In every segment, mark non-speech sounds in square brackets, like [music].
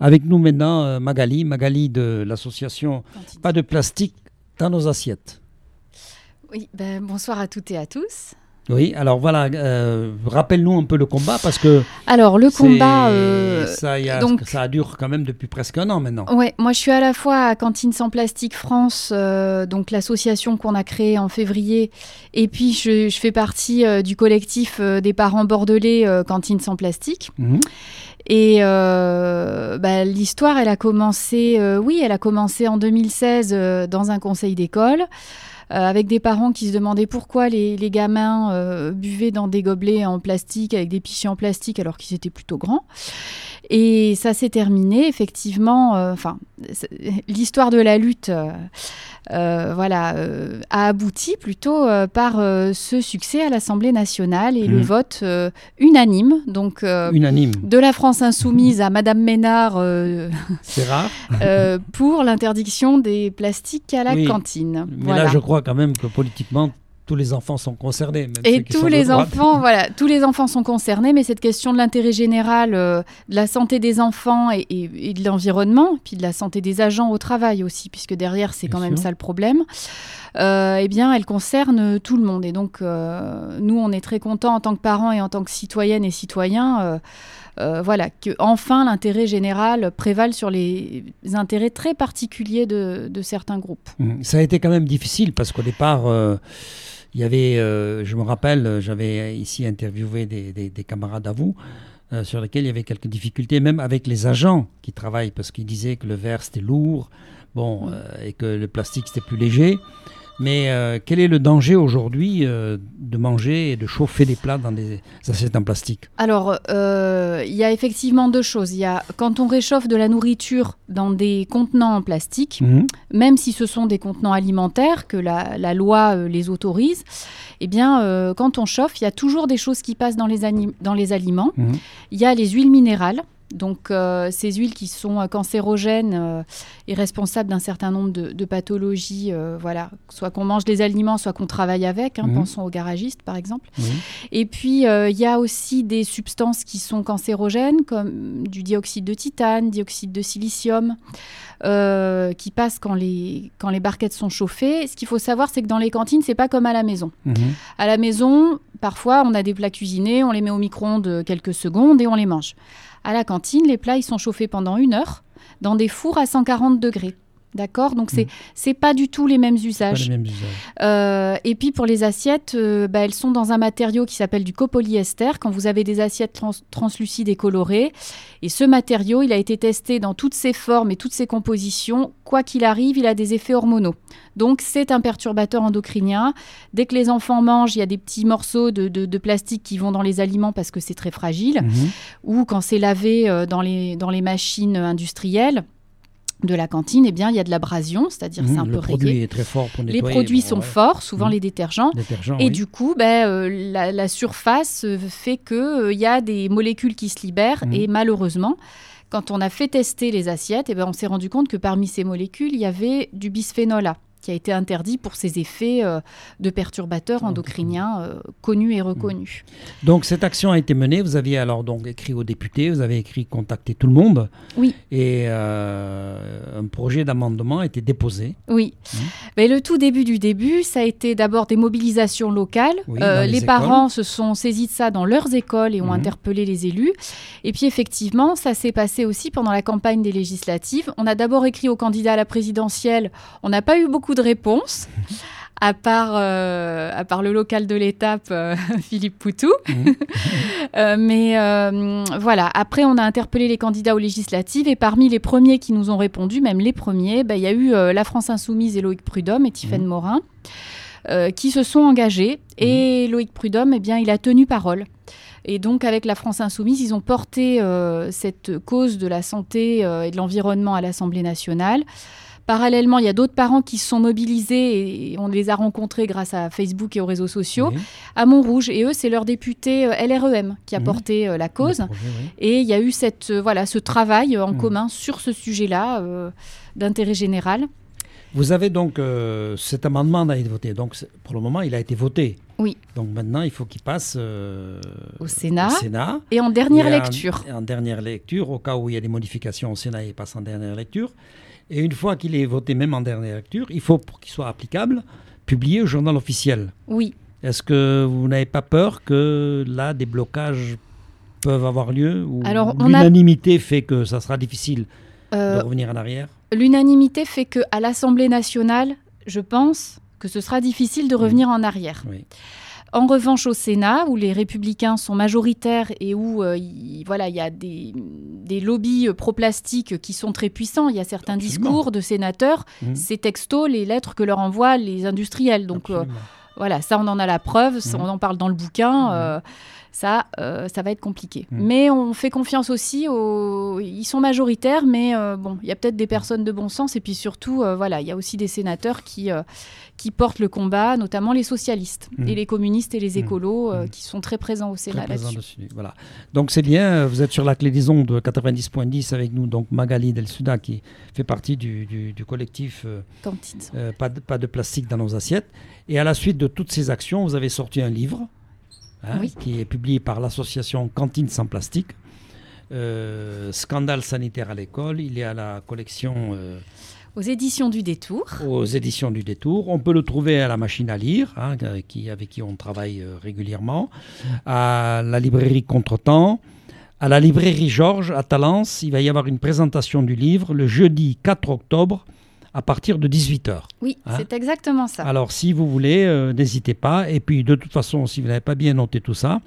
Avec nous maintenant euh, Magali, Magali de l'association Pas de plastique dans nos assiettes. Oui, ben, bonsoir à toutes et à tous. Oui, alors voilà, euh, rappelle-nous un peu le combat parce que. Alors le combat, euh, ça, y a, donc, ça dure quand même depuis presque un an maintenant. Ouais, moi je suis à la fois à Cantine sans plastique France, euh, donc l'association qu'on a créée en février, et puis je, fais partie du collectif des parents bordelais Cantine sans plastique. Mhm. Et bah, l'histoire, elle a commencé, oui, elle a commencé en 2016 dans un conseil d'école. Euh, avec des parents qui se demandaient pourquoi les, gamins euh, buvaient dans des gobelets en plastique avec des pichets en plastique alors qu'ils étaient plutôt grands. Et ça s'est terminé, effectivement. Euh, enfin, l'histoire de la lutte, voilà, a abouti plutôt par ce succès à l'Assemblée nationale et le mmh. vote unanime, donc unanime de la France insoumise à Madame Ménard. C'est rare. [laughs] pour l'interdiction des plastiques à la cantine. Mais là, je crois quand même que politiquement, tous les enfants sont concernés. et tous les enfants, voilà, tous les enfants sont concernés, mais cette question de l'intérêt général, euh, de la santé des enfants et, de l'environnement, puis de la santé des agents au travail aussi, puisque derrière c'est quand même ça le problème. Euh, eh bien, elle concerne tout le monde. Et donc, euh, nous, on est très contents en tant que parents et en tant que citoyennes et citoyens voilà, que enfin l'intérêt général prévale sur les intérêts très particuliers de, certains groupes. Mmh. Ça a été quand même difficile parce qu'au départ, il y avait, euh, je me rappelle, j'avais ici interviewé des, camarades à vous. sur lesquels il y avait quelques difficultés, même avec les agents qui travaillent, parce qu'ils disaient que le verre c'était lourd, bon, mmh. et que le plastique c'était plus léger. Mais euh, quel est le danger aujourd'hui euh, de manger et de chauffer des plats dans des assiettes en plastique? Alors, euh, il y a effectivement deux choses. Il y a quand on réchauffe de la nourriture dans des contenants en plastique, mhm. même si ce sont des contenants alimentaires que la, loi les autorise, eh bien, quand on chauffe, il y a toujours des choses qui passent dans les, dans les aliments. Mhm. Il y a les huiles minérales donc euh, ces huiles qui sont euh, cancérogènes euh, et responsables d'un certain nombre de, pathologies, voilà, soit qu'on mange des aliments, soit qu'on travaille avec, hein, mhm. pensons aux garagistes par exemple. Et puis il y a aussi des substances qui sont cancérogènes comme du dioxyde de titane, dioxyde de silicium. qui passent quand les, quand les barquettes sont chauffées. Ce qu'il faut savoir, c'est que dans les cantines, c'est pas comme à la maison. Mhm. À la maison, parfois, on a des plats cuisinés, on les met au micro-ondes quelques secondes et on les mange. À la cantine, les plats sont chauffés pendant une heure dans des fours à 140 degrés. D'accord Donc, c'est n'est mm. pas du tout les mêmes usages. Euh, et puis, pour les assiettes, euh, bah, elles sont dans un matériau qui s'appelle du copolyester. Quand vous avez des assiettes translucides et colorées. Et ce matériau, il a été testé dans toutes ses formes et toutes ses compositions. Quoi qu'il arrive, il a des effets hormonaux. Donc, c'est un perturbateur endocrinien. Dès que les enfants mangent, il y a des petits morceaux de, plastique qui vont dans les aliments parce que c'est très fragile. Mm-hmm. Ou quand c'est lavé euh, dans, les, dans les machines industrielles de la cantine, eh bien, il y a de l'abrasion, c'est-à-dire c'est un le peu produit est très fort pour nettoyer. Les produits sont forts, souvent mmh. les détergents. et du coup, ben, euh, la, surface euh, fait qu'il euh, y a des molécules qui se libèrent. Mmh. Et malheureusement, quand on a fait tester les assiettes, eh ben, on s'est rendu compte que parmi ces molécules, il y avait du bisphénol A qui a été interdit pour ses effets euh, de perturbateurs endocriniens euh, connus et reconnus. Donc cette action a été menée, vous aviez alors donc écrit aux députés, vous avez écrit contacter tout le monde. Oui. Et euh, un projet d'amendement a été déposé. Oui. Hein Mais le tout début du début, ça a été d'abord des mobilisations locales. les, parents se sont saisis de ça dans leurs écoles et ont interpellé les élus. Et puis effectivement, ça s'est passé aussi pendant la campagne des législatives. On a d'abord écrit aux candidats à la présidentielle. On n'a pas eu beaucoup de réponses. à part, euh, à part le local de l'étape, euh, [laughs] Philippe Poutou. Mhm. [laughs] Euh, mais voilà, après, on a interpellé les candidats aux législatives et parmi les premiers qui nous ont répondu, même les premiers, bah, il y a eu la France Insoumise et Loïc Prudhomme et Tiffaine mhm. Morin qui se sont engagés. Et mhm. Loïc Prudhomme, eh bien, il a tenu parole. Et donc, avec la France Insoumise, ils ont porté cette cause de la santé et de l'environnement à l'Assemblée nationale. Parallèlement, il y a d'autres parents qui se sont mobilisés et on les a rencontrés grâce à Facebook et aux réseaux sociaux à Montrouge. Et eux, c'est leur député euh, LREM qui a porté euh, la cause. Et il y a eu cette, euh, voilà, ce travail en commun sur ce sujet-là d'intérêt général. Vous avez donc cet amendement a été voté. Donc pour le moment, il a été voté. Oui. Donc maintenant, il faut qu'il passe au, Sénat, Sénat. Et en dernière lecture. En, en, dernière lecture, au cas où il y a des modifications au Sénat, il passe en dernière lecture. Et une fois qu'il est voté, même en dernière lecture, il faut, pour qu'il soit applicable, publier au journal officiel. Oui. Est-ce que vous n'avez pas peur que là, des blocages peuvent avoir lieu ou l'unanimité fait que ça sera difficile de euh, revenir en arrière? L'unanimité fait qu'à l'Assemblée nationale, je pense que ce sera difficile de revenir en arrière. Oui. En revanche, au Sénat, où les républicains sont majoritaires et où euh, il, voilà, il y a des, lobbies euh, pro-plastique qui sont très puissants, il y a certains discours de sénateurs, mmh. ces textos, les lettres que leur envoient les industriels. Donc euh, voilà, ça on en a la preuve, mmh. on en parle dans le bouquin. Mmh ça, euh, ça va être compliqué. Hmm. Mais on fait confiance aussi aux... Ils sont majoritaires, mais euh, bon, il y a peut-être des personnes de bon sens, et puis surtout, euh, voilà, il y a aussi des sénateurs qui, qui portent le combat, notamment les socialistes, hmm. et les communistes et les hmm. écolos, qui sont très présents au Sénat là-dessus. Voilà. Donc c'est bien, vous êtes sur la clé des ondes 90.10 avec nous, donc Magali Del Suda, qui fait partie du, du, collectif pas, de, pas de plastique dans nos assiettes. Et à la suite de toutes ces actions, vous avez sorti un livre Hein, qui est publié par l'association Cantine sans plastique. Euh, scandale sanitaire à l'école, il est à la collection... Euh, aux éditions du Détour. Aux éditions du Détour. On peut le trouver à la machine à lire, hein, qui, avec qui on travaille euh, régulièrement, à la librairie Contretemps, à la librairie Georges à Talence. Il va y avoir une présentation du livre le jeudi 4 octobre à partir de 18h. Oui, hein c'est exactement ça. Alors si vous voulez, euh, n'hésitez pas. Et puis de toute façon, si vous n'avez pas bien noté tout ça,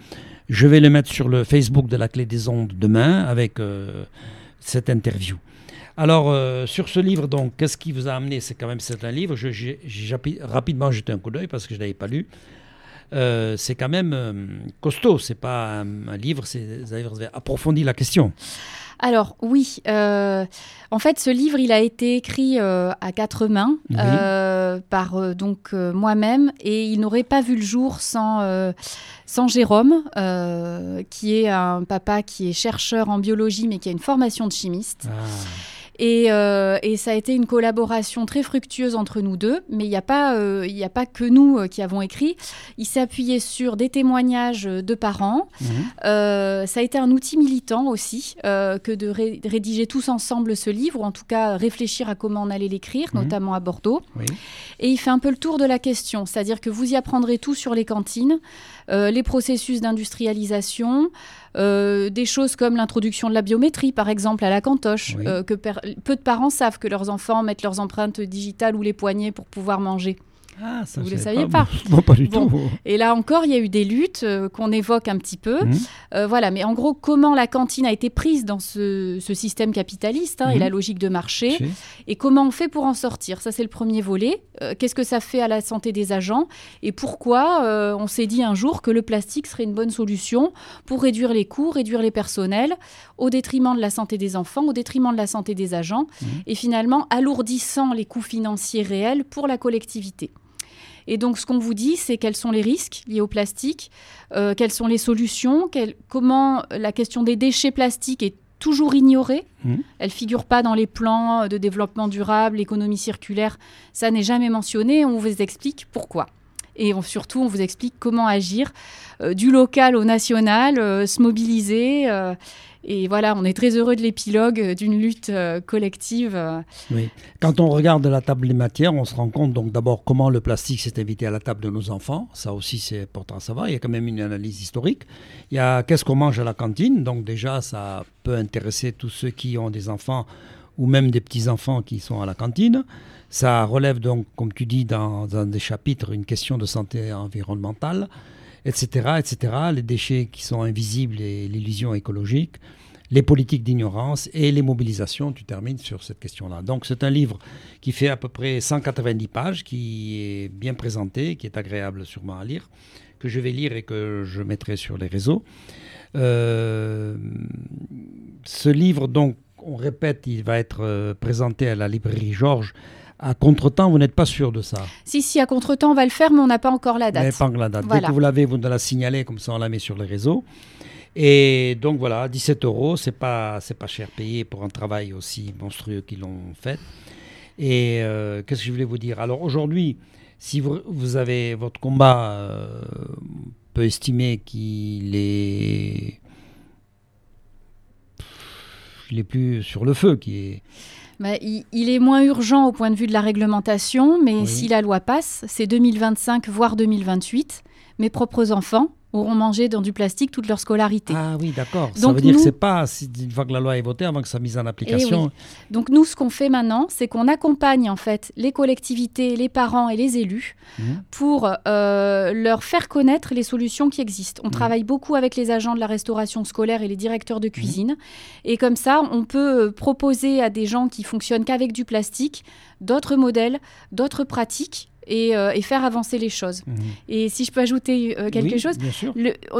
je vais le mettre sur le Facebook de la Clé des Ondes demain avec euh, cette interview. Alors, euh, sur ce livre, donc, qu'est-ce qui vous a amené? C'est quand même c'est un livre. J'ai rapidement jeté un coup d'œil parce que je ne l'avais pas lu. C'est quand même costaud. C'est pas un, un livre. Vous avez approfondi la question. Alors oui, euh, en fait ce livre il a été écrit euh, à quatre mains euh, par donc moi-même et il n'aurait pas vu le jour sans, sans Jérôme qui est un papa qui est chercheur en biologie mais qui a une formation de chimiste. Ah. Euh, et, ça a été une collaboration très fructueuse entre nous deux, mais il n'y a, pas, euh, a pas que nous euh, qui avons écrit. Il s'est appuyé sur des témoignages de parents. Mhm. ça a été un outil militant aussi que de, rédiger tous ensemble ce livre, ou en tout cas réfléchir à comment on allait l'écrire, mhm. notamment à Bordeaux. Et il fait un peu le tour de la question, c'est-à-dire que vous y apprendrez tout sur les cantines, les processus d'industrialisation, euh, des choses comme l'introduction de la biométrie, par exemple, à la cantoche, euh, que peu de parents savent que leurs enfants mettent leurs empreintes digitales ou les poignets pour pouvoir manger. Ah, ça, Vous ne le saviez pas, pas [laughs] du tout. Et là encore, il y a eu des luttes euh, qu'on évoque un petit peu. Mmh. Euh, voilà, mais en gros, comment la cantine a été prise dans ce, système capitaliste hein, et mmh. la logique de marché, et comment on fait pour en sortir? Ça, c'est le premier volet. Euh, qu'est-ce que ça fait à la santé des agents? Et pourquoi on s'est dit un jour que le plastique serait une bonne solution pour réduire les coûts, réduire les personnels, au détriment de la santé des enfants, au détriment de la santé des agents, mmh. et finalement alourdissant les coûts financiers réels pour la collectivité? Et donc, ce qu'on vous dit, c'est quels sont les risques liés au plastique, euh, quelles sont les solutions, comment la question des déchets plastiques est toujours ignorée. Mmh. Elle ne figure pas dans les plans de développement durable, l'économie circulaire. Ça n'est jamais mentionné. On vous explique pourquoi. Et surtout, on vous explique comment agir euh, du local au national, euh, se mobiliser et voilà, on est très heureux de l'épilogue euh, d'une lutte euh, collective. Euh. Oui. Quand on regarde la table des matières, on se rend compte donc d'abord comment le plastique s'est évité à la table de nos enfants. Ça aussi, c'est important à savoir. Il y a quand même une analyse historique. Il y a qu'est-ce qu'on mange à la cantine. Donc déjà, ça peut intéresser tous ceux qui ont des enfants ou même des petits-enfants qui sont à la cantine. Ça relève donc, comme tu dis, dans, dans des chapitres, une question de santé environnementale etc., etc., les déchets qui sont invisibles et l'illusion écologique, les politiques d'ignorance et les mobilisations, tu termines sur cette question-là. Donc c'est un livre qui fait à peu près 190 pages, qui est bien présenté, qui est agréable sûrement à lire, que je vais lire et que je mettrai sur les réseaux. Euh, ce livre, donc, on répète, il va être euh, présenté à la librairie Georges à contretemps, vous n'êtes pas sûr de ça Si, si, à contretemps, on va le faire, mais on n'a pas encore la date. pas encore la date. Dès que vous l'avez, vous nous la signalez, comme ça on la met sur les réseaux. Et donc voilà, 17 euros, c'est pas, c'est pas cher payé pour un travail aussi monstrueux qu'ils l'ont fait. Et euh, qu'est-ce que je voulais vous dire? Alors aujourd'hui, si vous, vous, avez votre combat, euh, peut estimer qu'il est, il est plus sur le feu, qui est bah, il, est moins urgent au point de vue de la réglementation, mais si la loi passe, c'est 2025, voire 2028. Mes propres enfants auront mangé dans du plastique toute leur scolarité. Ah oui, d'accord. Ça veut dire que c'est pas une fois que la loi est votée, avant que ça mise en application. Eh Donc nous, ce qu'on fait maintenant, c'est qu'on accompagne en fait les collectivités, les parents et les élus mhm. pour euh, leur faire connaître les solutions qui existent. On mhm. travaille beaucoup avec les agents de la restauration scolaire et les directeurs de mhm. cuisine. Et comme ça, on peut euh, proposer à des gens qui fonctionnent qu'avec du plastique d'autres modèles, d'autres pratiques euh, et, faire avancer les choses. Mhm. Et si je peux ajouter euh, quelque chose,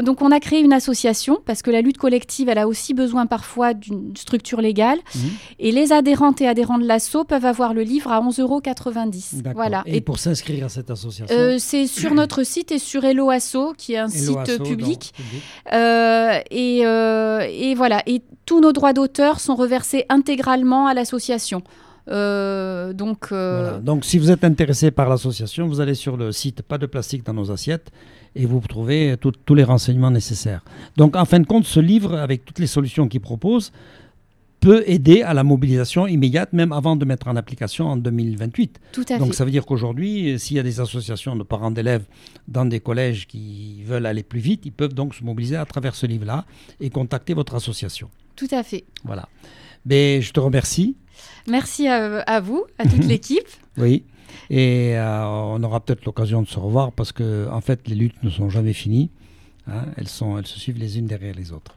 donc on a créé une association parce que la lutte collective, elle a aussi besoin parfois d'une structure légale. Mhm. Et les adhérentes et adhérents de l'ASSO peuvent avoir le livre à 11,90 euros. Voilà. Et, pour s'inscrire à cette association euh, C'est sur notre site et sur Hello Asso, qui est un site public. et, et voilà. Et tous nos droits d'auteur sont reversés intégralement à l'association. Euh, donc, euh, donc, si vous êtes intéressé par l'association, vous allez sur le site Pas de plastique dans nos assiettes et vous trouvez tous les renseignements nécessaires. Donc, en fin de compte, ce livre, avec toutes les solutions qu'il propose, peut aider à la mobilisation immédiate, même avant de mettre en application en 2028. Tout à Donc ça veut dire qu'aujourd'hui, s'il y a des associations de parents d'élèves dans des collèges qui veulent aller plus vite, ils peuvent donc se mobiliser à travers ce livre-là et contacter votre association. Tout à fait. Voilà. Mais je te remercie. Merci à, vous, à toute [laughs] l'équipe. Oui. Et euh, on aura peut-être l'occasion de se revoir parce que, en fait, les luttes ne sont jamais finies. Hein. elles, sont, elles se suivent les unes derrière les autres.